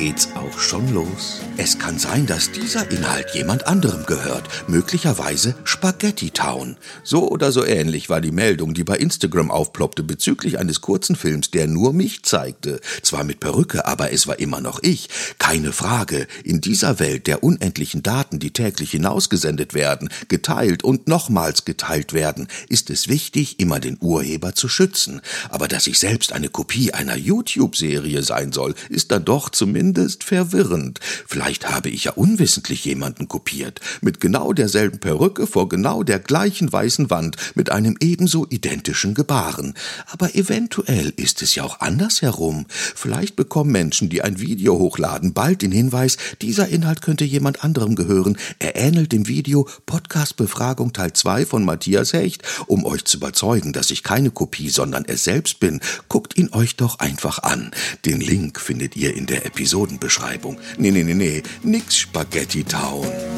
geht's auch schon los. Es kann sein, dass dieser Inhalt jemand anderem gehört, möglicherweise Spaghetti Town. So oder so ähnlich war die Meldung, die bei Instagram aufploppte bezüglich eines kurzen Films, der nur mich zeigte. Zwar mit Perücke, aber es war immer noch ich. Keine Frage, in dieser Welt der unendlichen Daten, die täglich hinausgesendet werden, geteilt und nochmals geteilt werden, ist es wichtig, immer den Urheber zu schützen. Aber dass ich selbst eine Kopie einer YouTube-Serie sein soll, ist dann doch zumindest verwirrend. Vielleicht habe ich ja unwissentlich jemanden kopiert, mit genau derselben Perücke vor genau der gleichen weißen Wand, mit einem ebenso identischen Gebaren. Aber eventuell ist es ja auch andersherum. Vielleicht bekommen Menschen, die ein Video hochladen, bald den Hinweis, dieser Inhalt könnte jemand anderem gehören. Er ähnelt dem Video Podcast Befragung Teil 2 von Matthias Hecht. Um euch zu überzeugen, dass ich keine Kopie, sondern es selbst bin, guckt ihn euch doch einfach an. Den Link findet ihr in der Episodenbeschreibung. Nee, nee, nee, nee, nix Spaghetti Town.